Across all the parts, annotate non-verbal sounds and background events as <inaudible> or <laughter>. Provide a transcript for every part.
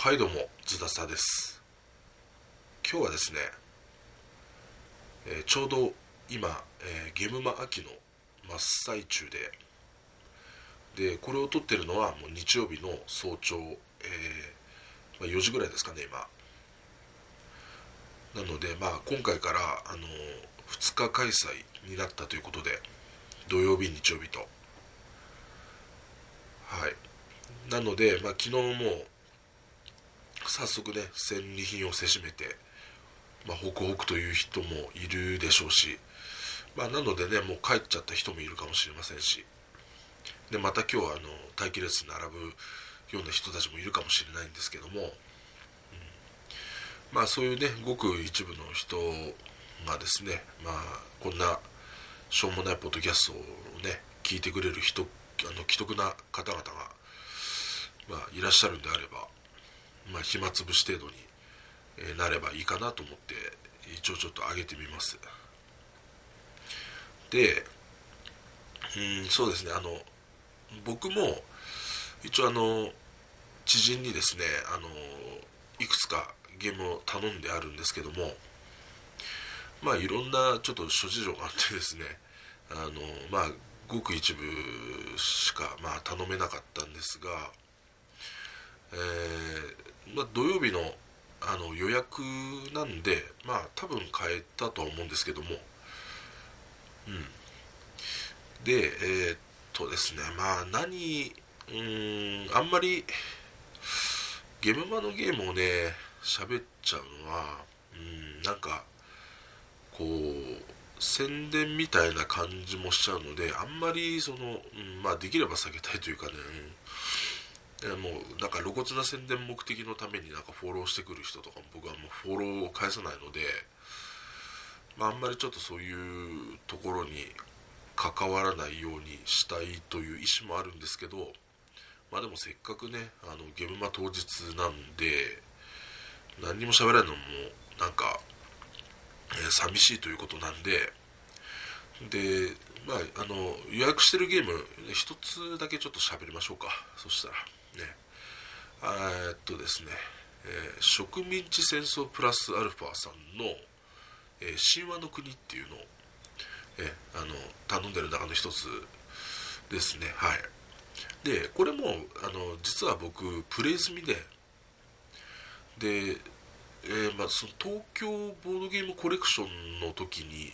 はいどうもズダサです。今日はですね、えーちょうど今、えーゲムマ秋の真っ最中ででこれを撮ってるのはもう日曜日の早朝、えーまあ、4時ぐらいですかね今。なのでまあ今回からあの2日開催になったということで土曜日日曜日と。はい。なので、まあ、昨日も早速ね戦利品をせしめて、まあ、ホクホクという人もいるでしょうし、まあ、なのでねもう帰っちゃった人もいるかもしれませんしでまた今日はあの待機列に並ぶような人たちもいるかもしれないんですけども、うん。まあそういうねごく一部の人がですねまあこんなしょうもないポッドキャストをね聞いてくれる人あの既得な方々が、まあ、いらっしゃるんであればまあ、暇つぶし程度に、えなればいいかなと思って一応ちょっと上げてみます。でうんそうですね。あの僕も一応あの知人にですねあのいくつかゲームを頼んであるんですけどもまあいろんなちょっと諸事情があってですねあのまあごく一部しかまあ頼めなかったんですがまあ、土曜日のあの予約なんで、まあ、多分買えたとは思うんですけども、うん、で、えーっとですね、まあ、何、うん、あんまり、ゲームマのゲームをね、喋っちゃうのは、うん、なんか、こう、宣伝みたいな感じもしちゃうので、あんまり、その、うん、まあ、できれば避けたいというかね、うん。えもうなんか露骨な宣伝目的のためになんかフォローしてくる人とかも僕はもうフォローを返さないので、まあ、あんまりちょっとそういうところに関わらないようにしたいという意思もあるんですけどまあでもせっかくねあのゲームマ当日なんで何にも喋らないのもなんか、えー寂しいということなんででまああの予約してるゲーム一つだけちょっと喋りましょうか。そしたら。えっとですね、えー植民地戦争プラスアルファさんの、えー神話の国っていうのを、えあの頼んでる中の一つですね。はい。でこれもあの実は僕プレイ済みでで、えーまあ、その東京ボードゲームコレクションの時に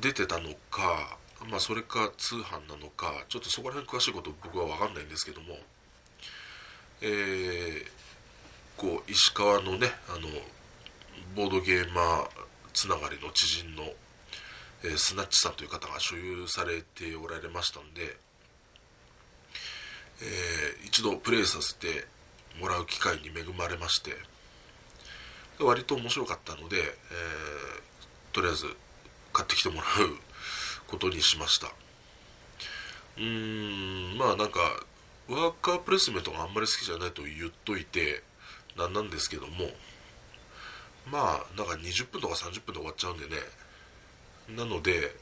出てたのか、まあ、それか通販なのかちょっとそこら辺詳しいこと僕は分かんないんですけどもえーこう石川のねあのボードゲーマーつながりの知人の、えースナッチさんという方が所有されておられましたんで、えー一度プレイさせてもらう機会に恵まれまして割と面白かったので、えーとりあえず買ってきてもらうことにしました。うーんまあなんかワーカープレスメントがあんまり好きじゃないと言っといてなんなんですけどもまあなんか20分とか30分で終わっちゃうんでね。なので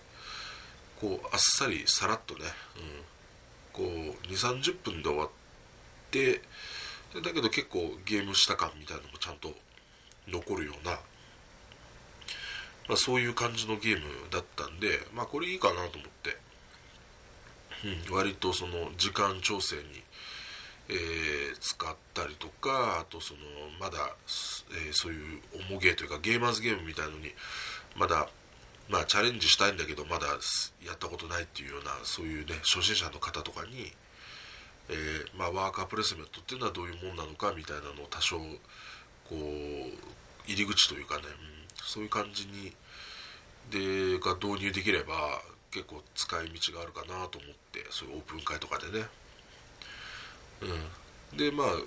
こうあっさりさらっとね、うん、こう2 3 0分で終わってだけど結構ゲームした感みたいなのもちゃんと残るようなまあ、そういう感じのゲームだったんで、まあ、これいいかなと思って、うん、割とその時間調整に、えー使ったりとかあとそのまだ、えーそういう重ゲーというかゲーマーズゲームみたいのにまだ、まあ、チャレンジしたいんだけどまだやったことないっていうようなそういうね初心者の方とかに、えーまあ、ワーカープレスメントっていうのはどういうもんなのかみたいなのを多少こう入り口というかね、うんそういう感じにでが導入できれば結構使い道があるかなと思ってそういうオープン会とかでね。うん。でまあ、うん、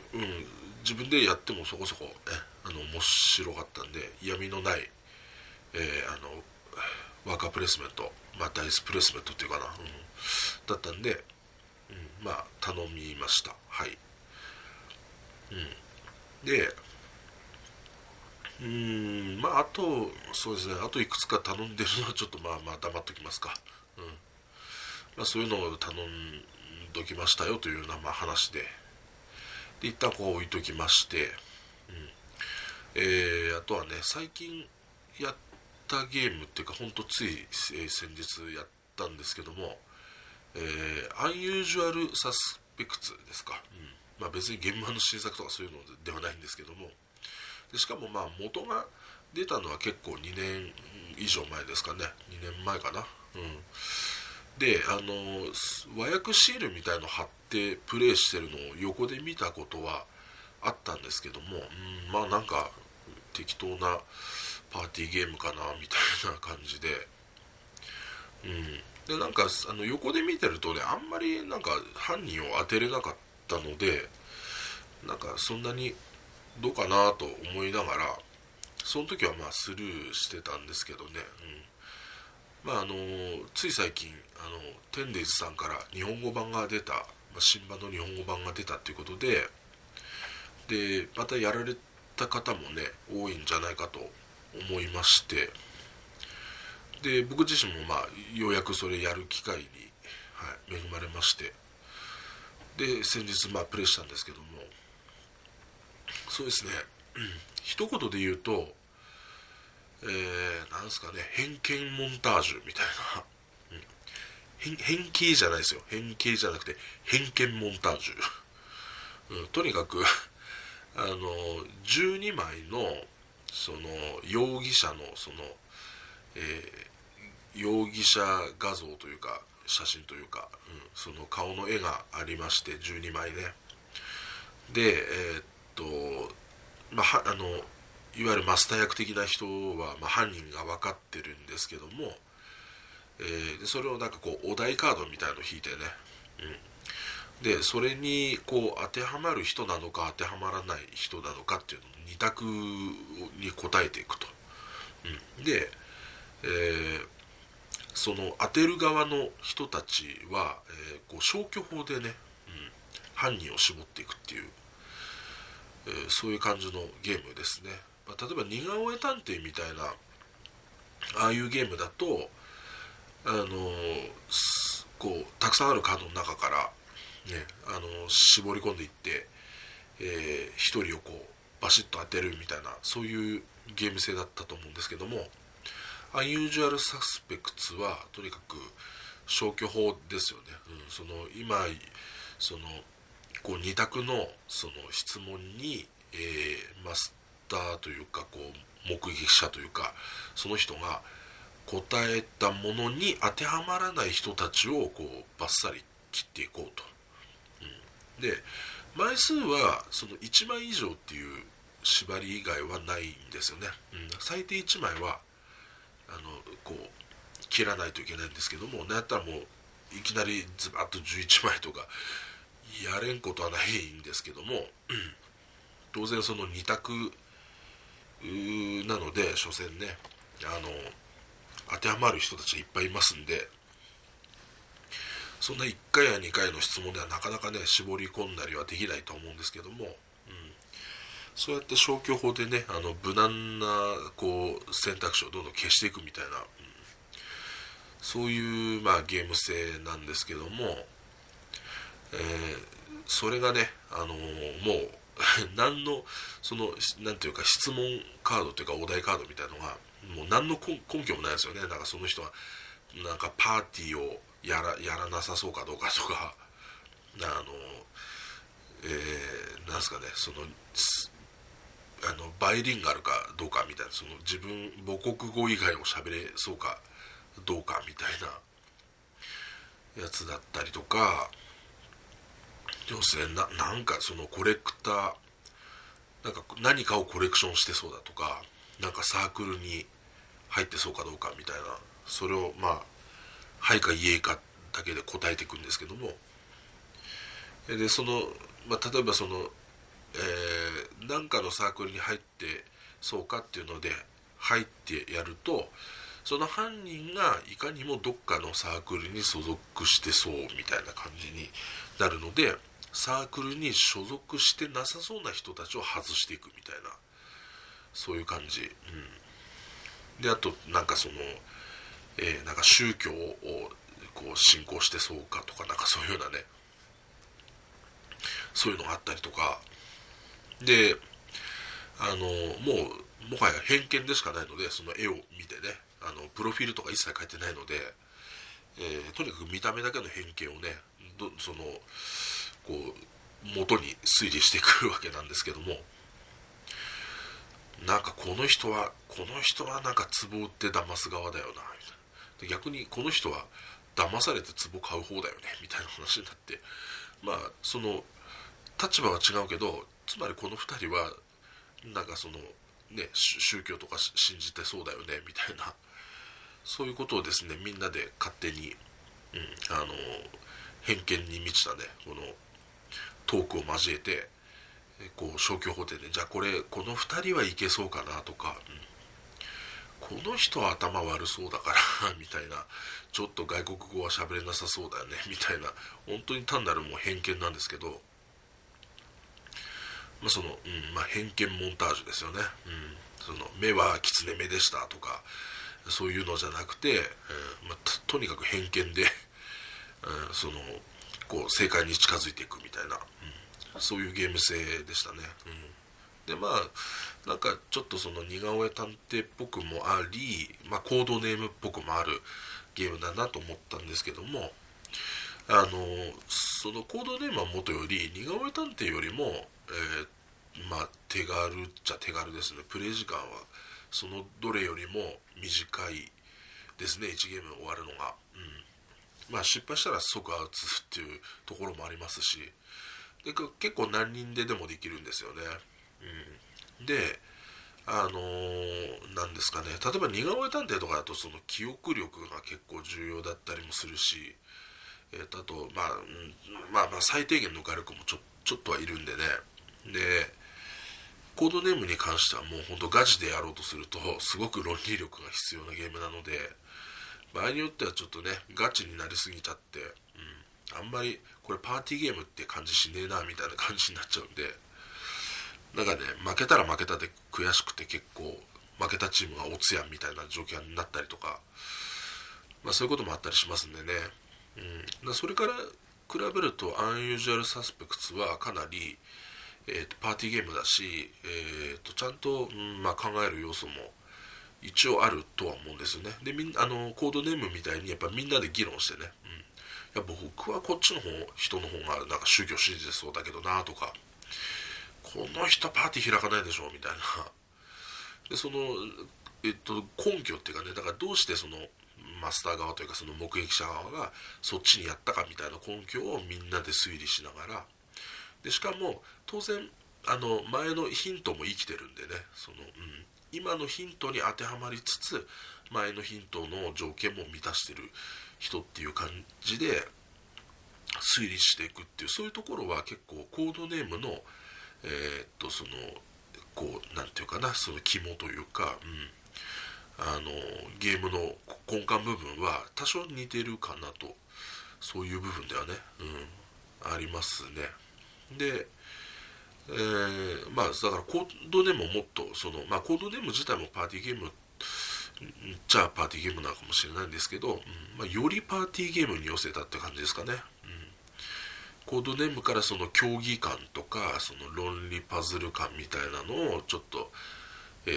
自分でやってもそこそこねあの面白かったんで嫌味のない、えーあのワーカープレスメントまあダイスプレスメントっていうかな、うん、だったんで、うん、まあ頼みました。はい、うん、でうんまああとそうですね。あといくつか頼んでるのはちょっとまあまあ黙っときますか。まあそういうのを頼んどきましたよというようなまあ話で。で一旦こう置いときまして、うん。えー、あとはね最近やったゲームっていうかほんとつい、えー、先日やったんですけどもえー、アンユージュアルサスペクツですか、うん。まあ、別に現場の新作とかそういうのではないんですけども。でしかもまあ元が出たのは結構2年以上前ですかね。2年前かな、うん、であの和訳シールみたいの貼ってプレイしてるのを横で見たことはあったんですけども、うん、まあなんか適当なパーティーゲームかなみたいな感じで、うん、でなんかあの横で見てるとねあんまりなんか犯人を当てれなかったのでなんかそんなにどうかなと思いながらその時はまあスルーしてたんですけどね、うん、まああのつい最近あのテンデイズさんから日本語版が出た、まあ、新版の日本語版が出たということででまたやられた方もね多いんじゃないかと思いましてで僕自身もまあようやくそれやる機会に、はい、恵まれましてで先日まあプレイしたんですけどもそうですね、一言で言うとえー、なんすかね偏見モンタージュみたいな、うん、変変形じゃないですよ。変形じゃなくて偏見モンタージュ、うん、とにかく <laughs> あの12枚のその容疑者のその、え容疑者画像というか写真というか、うん、その顔の絵がありまして12枚ね。でえー、っとまああのいわゆるマスター役的な人は、まあ、犯人が分かってるんですけども、えー、でそれをなんかこうお題カードみたいのを引いてね、うん、でそれにこう当てはまる人なのか当てはまらない人なのかっていうのの2択に答えていくと、うん、で、えーその当てる側の人たちは、えー、こう消去法でね、うん、犯人を絞っていくっていう、えー、そういう感じのゲームですね、まあ、例えば似顔絵探偵みたいなああいうゲームだとあのー、こうたくさんあるカードの中から、ね、あの絞り込んでいって、え、1人をこうバシッと当てるみたいなそういうゲーム性だったと思うんですけどもアンユージュアルサスペクツはとにかく消去法ですよね、うん、その今そのこう2択のその質問に、えー、マスターというかこう目撃者というかその人が答えたものに当てはまらない人たちをこうバッサリ切っていこうと、うん、で枚数はその1枚以上っていう縛り以外はないんですよね、うん、最低1枚はあのこう切らないといけないんですけどもなんやったらもういきなりズバッと11枚とかやれんことはないんですけどもうん。当然その2択なので所詮ねあの当てはまる人たちいっぱいいますんでそんな1回や2回の質問ではなかなかね絞り込んだりはできないと思うんですけどもうん。そうやって消去法でねあの無難なこう選択肢をどんどん消していくみたいな、うん、そういう、まあ、ゲーム性なんですけども、えー、それがね、あのー、もう <laughs> 何のその何ていうか質問カードというかお題カードみたいのがもう何の根拠もないですよね。なんかその人はなんかパーティーをやらやらなさそうかどうかとか <laughs> あのえー、なんすかねそのあのバイリンガルかどうかみたいなその自分母国語以外を喋れそうかどうかみたいなやつだったりとか要するにななんかそのコレクターなんか何かをコレクションしてそうだとかなんかサークルに入ってそうかどうかみたいなそれをまあ「はい」か「いえ」かだけで答えていくんですけども。でその、まあ、例えばそのえー、なんかのサークルに入ってそうかっていうので入ってやるとその犯人がいかにもどっかのサークルに所属してそうみたいな感じになるのでサークルに所属してなさそうな人たちを外していくみたいなそういう感じ、うん、であとなんかその、えー、なんか宗教をこう信仰してそうかとかなんかそういうようなねそういうのがあったりとか。であのもうもはや偏見でしかないのでその絵を見てねあのプロフィールとか一切書いてないので、えー、とにかく見た目だけの偏見をねそのこう元に推理してくるわけなんですけどもなんかこの人はこの人はなんか壺売って騙す側だよなみたいな。逆にこの人は騙されて壺買う方だよねみたいな話になってまあその立場は違うけどつまりこの2人はなんかそのね宗教とか信じてそうだよねみたいな。そういうことをですねみんなで勝手に、うん、あの偏見に満ちたねこのトークを交えてこう消去法廷でじゃあこれこの2人はいけそうかなとか、うん、この人は頭悪そうだから <laughs> みたいなちょっと外国語は喋れなさそうだよねみたいな本当に単なるもう偏見なんですけど、まあ、その、うんまあ、偏見モンタージュですよね、うん、その目は狐目でしたとかそういうのじゃなくて、えー、まあ、とにかく偏見で、うん、そのこう正解に近づいていくみたいな、うん、そういうゲーム性でしたね、うん、でまあなんかちょっとその似顔絵探偵っぽくもあり、まあ、コードネームっぽくもあるゲームだなと思ったんですけどもあのそのコードネームはもとより似顔絵探偵よりも、えー、まあ、手軽っちゃ手軽ですね。プレイ時間はそのどれよりも短いですね。1ゲーム終わるのが、まあ失敗したら即アウトっていうところもありますしで結構何人ででもできるんですよね、うん、であのー、なんですかね。例えば似顔絵探偵とかだとその記憶力が結構重要だったりもするし、えー、あと、まあ、うん、まあまあ最低限の画力もちょちょっとはいるんでね。でコードネームに関してはもうほんとガチでやろうとするとすごく論理力が必要なゲームなので場合によってはちょっとねガチになりすぎちゃって、うん、あんまりこれパーティーゲームって感じしねえなみたいな感じになっちゃうんでなんかね負けたら負けたで悔しくて結構負けたチームがおつやんみたいな状況になったりとか、まあ、そういうこともあったりしますんでね、うん、それから比べるとアンユージュアルサスペクツはかなりえーと、パーティーゲームだし、えーと、ちゃんと、うんまあ、考える要素も一応あるとは思うんですよね。でみんあのコードネームみたいにやっぱみんなで議論してね、うん、いや僕はこっちの方人の方がなんか宗教信じてそうだけどなとか。この人パーティー開かないでしょみたいな。<laughs> でその、えっと、根拠っていうかねだからどうしてそのマスター側というかその目撃者側がそっちにやったかみたいな根拠をみんなで推理しながら。でしかも当然あの前のヒントも生きてるんでね。その、うん、今のヒントに当てはまりつつ前のヒントの条件も満たしてる人っていう感じで推理していくっていうそういうところは結構コードネームのえー、っとそのこう何て言うかなその肝というか、うん、あのゲームの根幹部分は多少似てるかなと。そういう部分ではね、うん、ありますね。で、えー、まあだからコードネームをもっとその、まあ、コードネーム自体もパーティーゲームじゃあパーティーゲームなのかもしれないんですけど、うんまあ、よりパーティーゲームに寄せたって感じですかね、うん、コードネームからその競技感とかその論理パズル感みたいなのをちょっと、えー、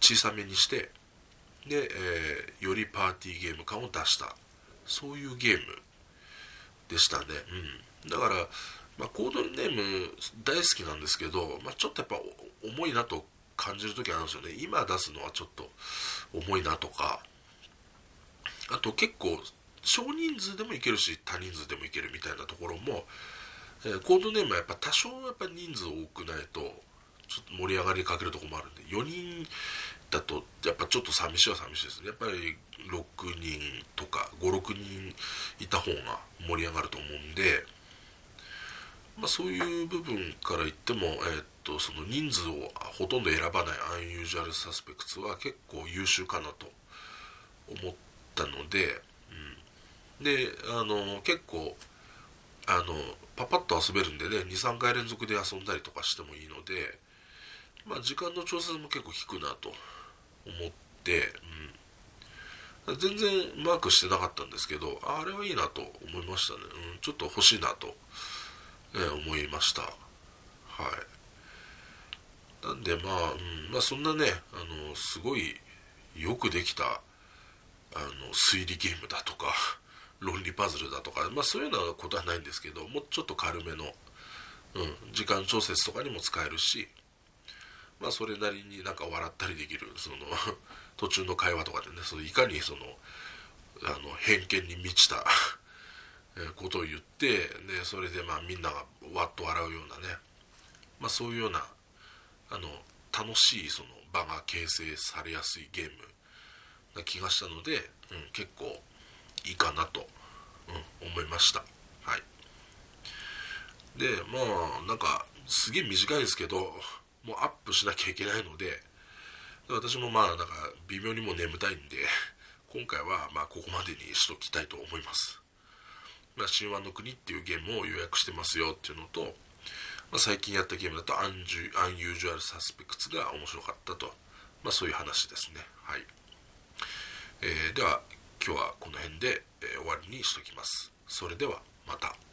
小さめにしてで、えー、よりパーティーゲーム感を出した。そういうゲームでしたね、うん、だからまあ、コードネーム大好きなんですけど、まあ、ちょっとやっぱ重いなと感じる時あるんですよね。今出すのはちょっと重いなとか。あと結構少人数でもいけるし多人数でもいけるみたいなところも、えー、コードネームはやっぱ多少やっぱ人数多くないとちょっと盛り上がりかけるとこもあるんで4人だとやっぱちょっと寂しいは寂しいですね。やっぱり6人とか56人いた方が盛り上がると思うんでまあ、そういう部分から言っても、えー、っとその人数をほとんど選ばないアンユージュアルサスペクツは結構優秀かなと思ったので、うん、であの結構あのパパッと遊べるんでね23回連続で遊んだりとかしてもいいので、まあ、時間の調節も結構効くなと思って、うん、全然マークしてなかったんですけどあれはいいなと思いましたね、うん、ちょっと欲しいなとえ思いました。はい。なんでまあ、うん、まあそんなねあのすごいよくできたあの推理ゲームだとか <laughs> 論理パズルだとか、まあ、そういうようなことはないんですけどもうちょっと軽めの、うん、時間調節とかにも使えるし、まあ、それなりになんか笑ったりできるその <laughs> 途中の会話とかでねそのいかにそのあの偏見に満ちた <laughs> ことを言ってでそれでまあみんながわっと笑うようなね、まあ、そういうようなあの楽しいその場が形成されやすいゲームな気がしたので、うん、結構いいかなと、うん、思いました。はい。でまあなんかすげえ短いですけどもうアップしなきゃいけないので私もまあなんか微妙にも眠たいんで今回はまあここまでにしときたいと思います。まあ、神話の国っていうゲームを予約してますよっていうのと、まあ、最近やったゲームだとアンジュアンユージュアルサスペクツが面白かったと、まあ、そういう話ですね。はい、えー、では今日はこの辺で、えー、終わりにしときます。それではまた。